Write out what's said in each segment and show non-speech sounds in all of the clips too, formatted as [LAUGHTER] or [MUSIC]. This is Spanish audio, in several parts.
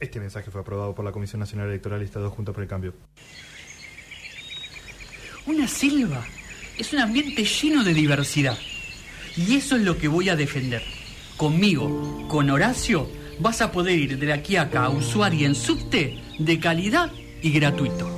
Este mensaje fue aprobado por la Comisión Nacional Electoral y Estado Juntos por el Cambio. Una selva es un ambiente lleno de diversidad. Y eso es lo que voy a defender. Conmigo, con Horacio, vas a poder ir de aquí a acá a usuario en subte de calidad y gratuito.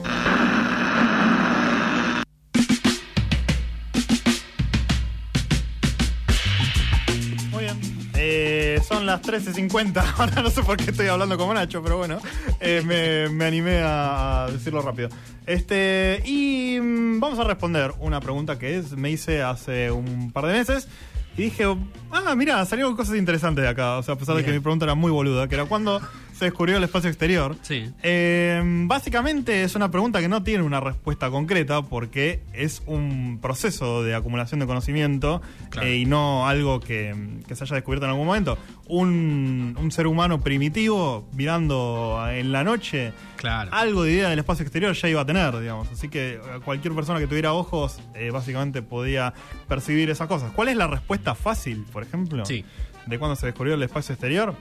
Son las 13.50. [LAUGHS] Ahora no sé por qué estoy hablando como Nacho, pero bueno, eh, me, me animé a decirlo rápido. Este, y mm, vamos a responder una pregunta que es, me hice hace un par de meses. Y dije, ah, mira, salieron cosas interesantes de acá. O sea, a pesar de que mi pregunta era muy boluda, que era cuando se descubrió el espacio exterior. Sí. Eh, básicamente es una pregunta que no tiene una respuesta concreta porque es un proceso de acumulación de conocimiento Claro. eh, y no algo que, que se haya descubierto en algún momento. Un, un ser humano primitivo mirando en la noche Claro. algo de idea del espacio exterior ya iba a tener, digamos. Así que eh, cualquier persona que tuviera ojos eh, básicamente podía percibir esas cosas. ¿Cuál es la respuesta fácil, por ejemplo, Sí. de cuando se descubrió el espacio exterior?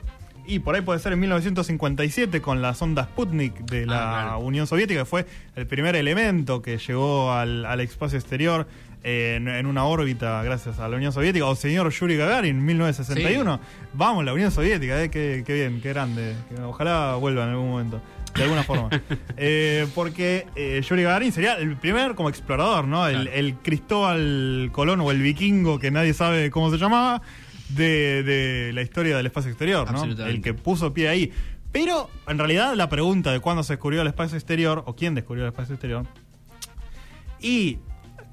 Y por ahí puede ser en 1957 con la sonda Sputnik de la Ah, claro. Unión Soviética, que fue el primer elemento que llegó al, al espacio exterior eh, en, en una órbita gracias a la Unión Soviética. O señor Yuri Gagarin en 1961. Vamos, la Unión Soviética, eh, qué, qué bien, qué grande. Ojalá vuelva en algún momento. De alguna forma. [LAUGHS] Eh, porque eh, Yuri Gagarin sería el primer como explorador, ¿no? El, el Cristóbal Colón o el vikingo que nadie sabe cómo se llamaba de, de la historia del espacio exterior, ¿no? El que puso pie ahí. Pero en realidad la pregunta de cuándo se descubrió el espacio exterior o quién descubrió el espacio exterior y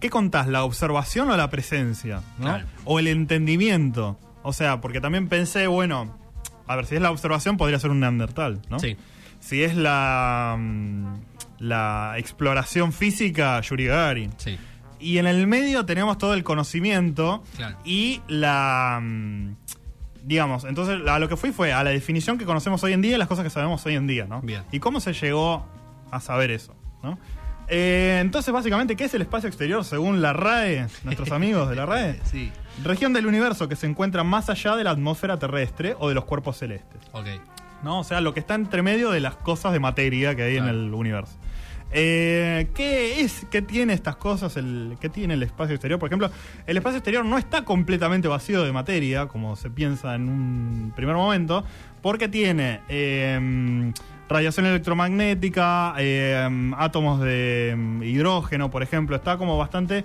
¿qué contás? ¿La observación o la presencia? ¿no? Claro. O el entendimiento. O sea, porque también pensé, bueno, a ver, si es la observación podría ser un neandertal, ¿no? Sí. Si es la, mm, la exploración física, Yuri Gagarin. Sí. Y en el medio tenemos todo el conocimiento Claro. y la... mm, Digamos, entonces a lo que fui fue a la definición que conocemos hoy en día y las cosas que sabemos hoy en día, ¿no? Bien. Y cómo se llegó a saber eso, ¿no? Eh, entonces, básicamente, ¿qué es el espacio exterior según la RAE, nuestros [LAUGHS] amigos de la RAE? Sí. Región del universo que se encuentra más allá de la atmósfera terrestre o de los cuerpos celestes. Ok. ¿no? O sea, lo que está entre medio de las cosas de materia que hay Claro. en el universo. Eh, ¿Qué es? ¿Qué tiene estas cosas? El, ¿Qué tiene el espacio exterior? Por ejemplo, el espacio exterior no está completamente vacío de materia, como se piensa en un primer momento, porque tiene eh, radiación electromagnética, eh, átomos de mm, hidrógeno, por ejemplo. Está como bastante.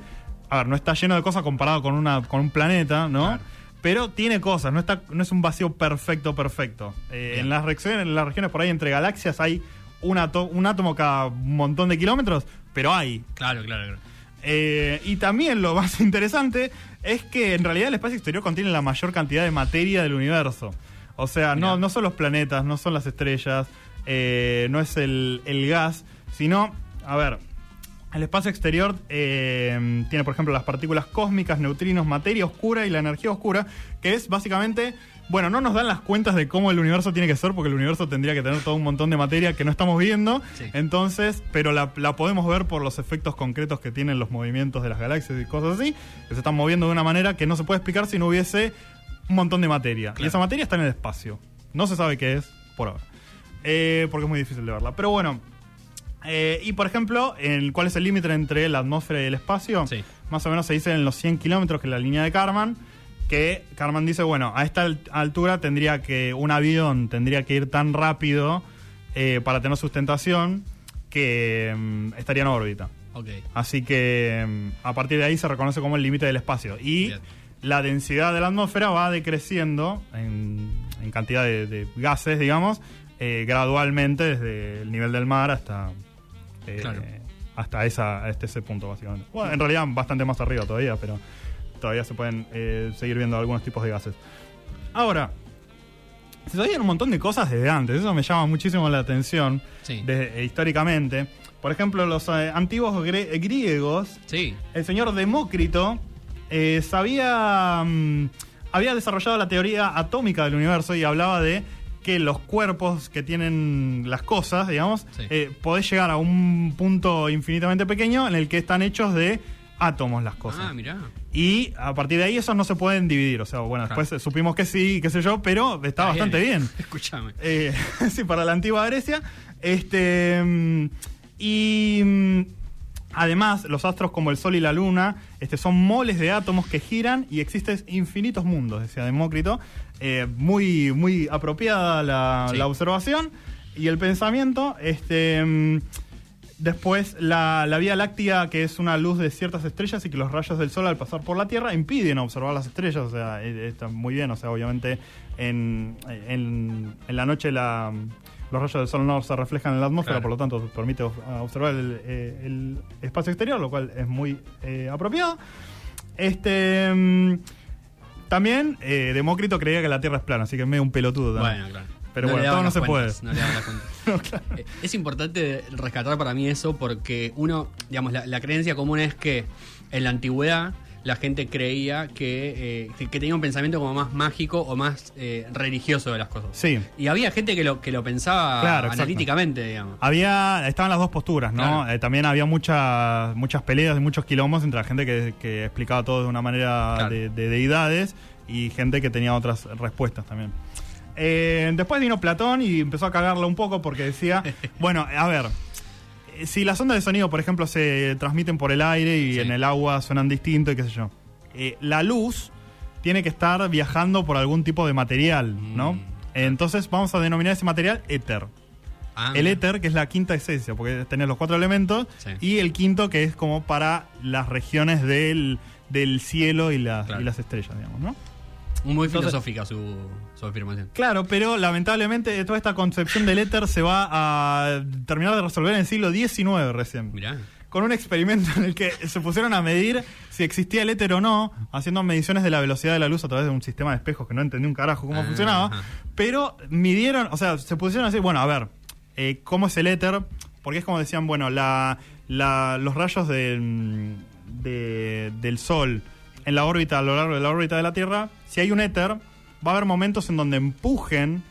A ver, no está lleno de cosas comparado con, una, con un planeta, ¿no? Claro. Pero tiene cosas, no, está, no es un vacío perfecto, perfecto. Eh, en, las regiones, en las regiones por ahí entre galaxias hay un, ato- un átomo cada montón de kilómetros, pero hay. Claro, claro, claro. Eh, y también lo más [LAUGHS] interesante es que en realidad el espacio exterior contiene la mayor cantidad de materia del universo. O sea, no, no son los planetas, no son las estrellas, eh, no es el, el gas, sino, a ver, el espacio exterior eh, tiene, por ejemplo, las partículas cósmicas, neutrinos, materia oscura y la energía oscura, que es básicamente, bueno, no nos dan las cuentas de cómo el universo tiene que ser, porque el universo tendría que tener todo un montón de materia que no estamos viendo. Sí. Entonces, pero la, la podemos ver por los efectos concretos que tienen los movimientos de las galaxias y cosas así, que se están moviendo de una manera que no se puede explicar si no hubiese un montón de materia. Y esa materia está en el espacio. No se sabe qué es por ahora. Eh, porque es muy difícil de verla. Pero bueno. Eh, y por ejemplo, en, ¿cuál es el límite entre la atmósfera y el espacio? Sí. Más o menos se dice en los 100 kilómetros, que es la línea de Karman. Que Karman dice, bueno, a esta alt- altura tendría que un avión tendría que ir tan rápido eh, para tener sustentación que mm, estaría en órbita. Ok. Así que mm, a partir de ahí se reconoce como el límite del espacio. Y Bien. la densidad de la atmósfera va decreciendo en, en cantidad de, de gases, digamos, eh, gradualmente desde el nivel del mar hasta, eh, Claro. hasta esa, hasta ese punto, básicamente. Bueno, en realidad bastante más arriba todavía, pero todavía se pueden eh, seguir viendo algunos tipos de gases. Ahora, se sabían un montón de cosas desde antes, eso me llama muchísimo la atención Sí. eh, históricamente. Por ejemplo, los eh, antiguos gre- griegos, Sí. el señor Demócrito eh, sabía, mm, había desarrollado la teoría atómica del universo y hablaba de que los cuerpos que tienen las cosas, digamos, Sí. eh, podés llegar a un punto infinitamente pequeño en el que están hechos de átomos las cosas. Ah, mirá. Y a partir de ahí esos no se pueden dividir. O sea, bueno, Claro. después supimos que sí, qué sé yo, pero está, Está bastante bien. [LAUGHS] Escúchame. Eh, [LAUGHS] sí, para la antigua Grecia. Este. mm, Y. mm, Además, los astros como el Sol y la Luna este, son moles de átomos que giran y existen infinitos mundos, decía Demócrito. Eh, muy, muy apropiada la, Sí. la observación y el pensamiento. Este, mm, después, la, la Vía Láctea, que es una luz de ciertas estrellas y que los rayos del Sol al pasar por la Tierra impiden observar las estrellas. O sea, eh, está muy bien. O sea, obviamente en, en, en la noche la, los rayos del Sol no se reflejan en la atmósfera, Claro. por lo tanto permite ob- observar el, eh, el espacio exterior, lo cual es muy eh, apropiado. Este... también eh, Demócrito creía que la Tierra es plana, así que es medio un pelotudo también. Bueno, claro. Pero bueno, todo no se cuentas, puede. No le las cuentas. [LAUGHS] Eh, Es importante rescatar para mí eso porque uno, digamos, la, la creencia común es que en la antigüedad la gente creía que, eh, que, que tenía un pensamiento como más mágico o más eh, religioso de las cosas. Sí. Y había gente que lo, que lo pensaba Claro, exacto. analíticamente, digamos. Había, estaban las dos posturas, ¿no? Claro. Eh, también había muchas muchas peleas y muchos quilombos entre la gente que, que explicaba todo de una manera Claro. de, de deidades y gente que tenía otras respuestas también. Después vino Platón y empezó a cagarla un poco porque decía, [LAUGHS] bueno, a ver, si las ondas de sonido, por ejemplo, se transmiten por el aire y Sí. en el agua suenan distinto y qué sé yo, eh, la luz tiene que estar viajando por algún tipo de material, ¿no? Mm. Entonces vamos a denominar ese material éter. Ah, El éter, que es la quinta esencia, porque tenés los cuatro elementos, Sí. y el quinto, que es como para las regiones del, del cielo y, las- Claro. y las estrellas, digamos, ¿no? Muy Entonces- filosófica su, su afirmación. Claro, pero lamentablemente toda esta concepción del éter se va a terminar de resolver en el siglo XIX recién. Mirá. Con un experimento en el que se pusieron a medir si existía el éter o no, haciendo mediciones de la velocidad de la luz a través de un sistema de espejos que no entendí un carajo cómo Ah, funcionaba. ajá. Pero midieron, o sea, se pusieron a decir, bueno, a ver, eh, ¿cómo es el éter? Porque es como decían, bueno, la, la- los rayos del, de- del Sol en la órbita, a lo largo de la órbita de la Tierra, si hay un éter, va a haber momentos en donde empujen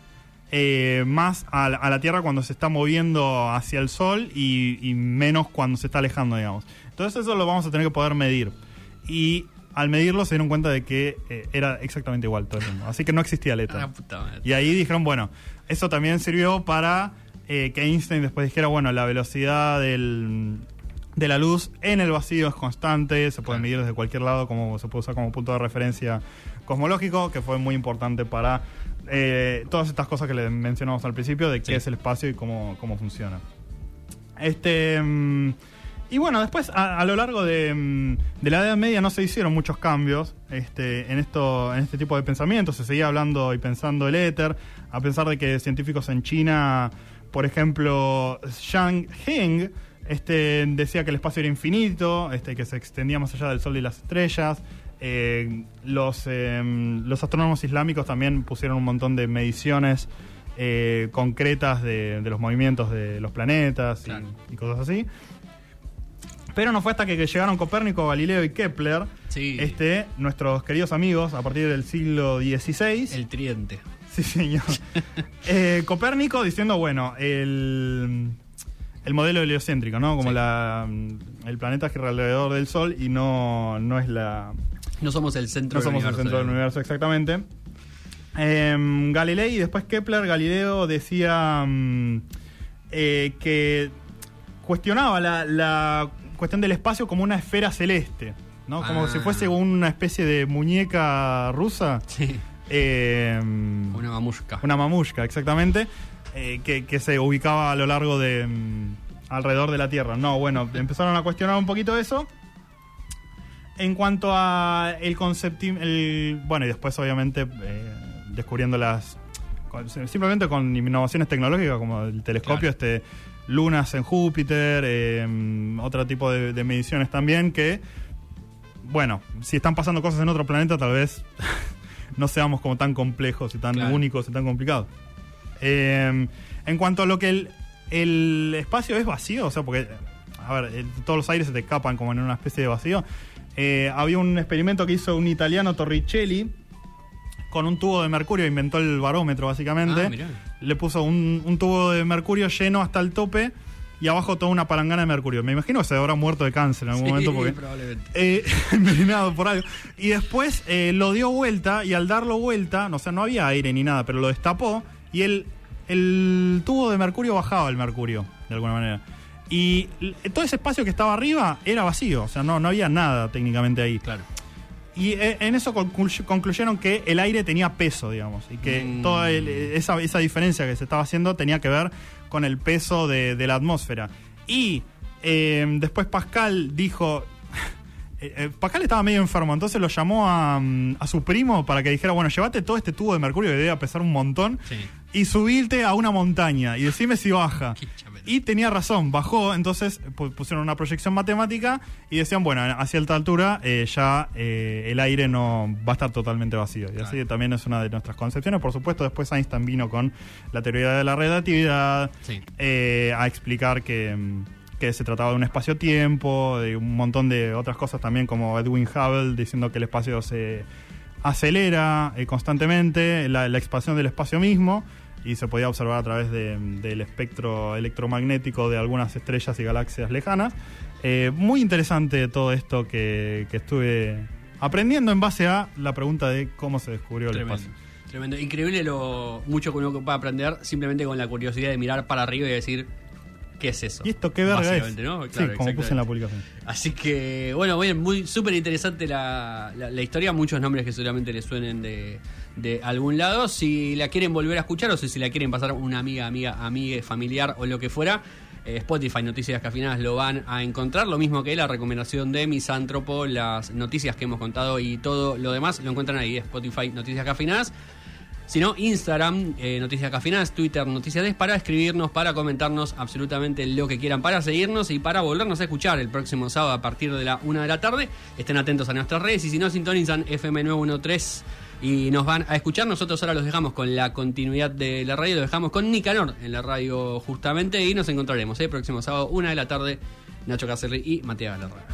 eh, más a, la- a la Tierra cuando se está moviendo hacia el Sol y, y menos cuando se está alejando, digamos. Entonces eso lo vamos a tener que poder medir. Y al medirlo se dieron cuenta de que eh, era exactamente igual todo el tiempo. Así que no existía el éter. Ah. Y ahí dijeron, bueno, eso también sirvió para eh, que Einstein después dijera, bueno, la velocidad del, de la luz en el vacío es constante, se puede medir desde cualquier lado, como se puede usar como punto de referencia cosmológico, que fue muy importante para eh, todas estas cosas que le mencionamos al principio, de qué Sí. es el espacio y cómo, cómo funciona. Este. mm, y bueno, después a, a lo largo de, mm, de la Edad Media no se hicieron muchos cambios este, en, esto, en este tipo de pensamientos. Se seguía hablando y pensando el éter, a pesar de que científicos en China, por ejemplo, Zhang Heng, este, decía que el espacio era infinito, este, que se extendía más allá del Sol y las estrellas. Eh, los, eh, los astrónomos islámicos también pusieron un montón de mediciones eh, concretas de, de los movimientos de los planetas y- Claro. y, cosas así. Pero no fue hasta que, que llegaron Copérnico, Galileo y Kepler, Sí. este, nuestros queridos amigos, a partir del siglo XVI. El tridente. Sí, señor. [LAUGHS] Eh, Copérnico diciendo, bueno, el, el modelo heliocéntrico, ¿no? Como Sí. la, el planeta gira alrededor del Sol y no, no es la, No somos el centro no somos el centro del universo exactamente. Em, Galilei y después Kepler, Galileo decía mm, eh, que cuestionaba la, la cuestión del espacio como una esfera celeste, ¿no? Como Ah. si fuese una especie de muñeca rusa. Sí. Em, Una mamushka. una mamushka, exactamente, eh, que, que se ubicaba a lo largo de. mm, alrededor de la Tierra. No, bueno, empezaron a cuestionar un poquito eso. En cuanto a el concepto. Bueno, y después, obviamente, eh, descubriendo las. con- simplemente con innovaciones tecnológicas como el telescopio, Claro. este lunas en Júpiter, eh, otro tipo de, de mediciones también que. Bueno, si están pasando cosas en otro planeta, tal vez [LAUGHS] no seamos como tan complejos y tan Claro. únicos y tan complicados. Eh, en cuanto a lo que el, el espacio es vacío, o sea, porque, a ver, el- todos los aires se te escapan como en una especie de vacío. Eh, había un experimento que hizo un italiano Torricelli con un tubo de mercurio, inventó el barómetro básicamente. Ah. Le puso un, un tubo de mercurio lleno hasta el tope y abajo toda una palangana de mercurio. Me imagino que se habrá muerto de cáncer en algún Sí, momento porque probablemente. eh, [LAUGHS] envenenado por algo. Y después eh, lo dio vuelta y al darlo vuelta, no, o sea, no había aire ni nada, pero lo destapó y el, el tubo de mercurio bajaba el mercurio, de alguna manera. Y todo ese espacio que estaba arriba era vacío, o sea, no, no había nada técnicamente ahí. Claro. Y eh, en eso conclu- concluyeron que el aire tenía peso, digamos, y que Mm. toda el- esa, esa diferencia que se estaba haciendo tenía que ver con el peso de, de la atmósfera. Y eh, después Pascal dijo... [LAUGHS] eh, Pascal estaba medio enfermo, entonces lo llamó a, mm, a su primo para que dijera, bueno, llévate todo este tubo de mercurio que debe pesar un montón Sí. Y subirte a una montaña y decime si baja. Y tenía razón, bajó, entonces pu- pusieron una proyección matemática y decían, bueno, a cierta altura eh, ya eh, el aire no va a estar totalmente vacío. Y así también es una de nuestras concepciones. Por supuesto, después Einstein vino con la teoría de la relatividad Sí. eh, a explicar que, mm, que se trataba de un espacio-tiempo, de un montón de otras cosas también, como Edwin Hubble diciendo que el espacio se acelera constantemente, la, la expansión del espacio mismo, y se podía observar a través de- del espectro electromagnético de algunas estrellas y galaxias lejanas. Eh, muy interesante todo esto que, que estuve aprendiendo en base a la pregunta de cómo se descubrió el Tremendo. espacio. Tremendo. Increíble lo mucho que uno puede aprender simplemente con la curiosidad de mirar para arriba y decir, ¿qué es eso? ¿Y esto qué verga es? ¿no? sí, Claro, como puse en la publicación. Así que, bueno, bien, muy súper interesante la, la- la historia. Muchos nombres que seguramente les suenen de, de algún lado. Si la quieren volver a escuchar o si, si la quieren pasar a una amiga, amiga, amiga, familiar o lo que fuera, eh, Spotify, Noticias Cafinadas lo van a encontrar. Lo mismo que la recomendación de Misántropo, las noticias que hemos contado y todo lo demás lo encuentran ahí. Spotify, Noticias Cafinadas. Si no, Instagram, eh, Noticias Cafinadas, Twitter, Noticias Des, para escribirnos, para comentarnos absolutamente lo que quieran, para seguirnos y para volvernos a escuchar el próximo sábado a partir de la una de la tarde. Estén atentos a nuestras redes y si no, sintonizan FM913 y nos van a escuchar. Nosotros ahora los dejamos con la continuidad de la radio, los dejamos con Nicanor en la radio justamente y nos encontraremos el próximo sábado, una de la tarde, Nacho Cacerri y Matías Galarraga.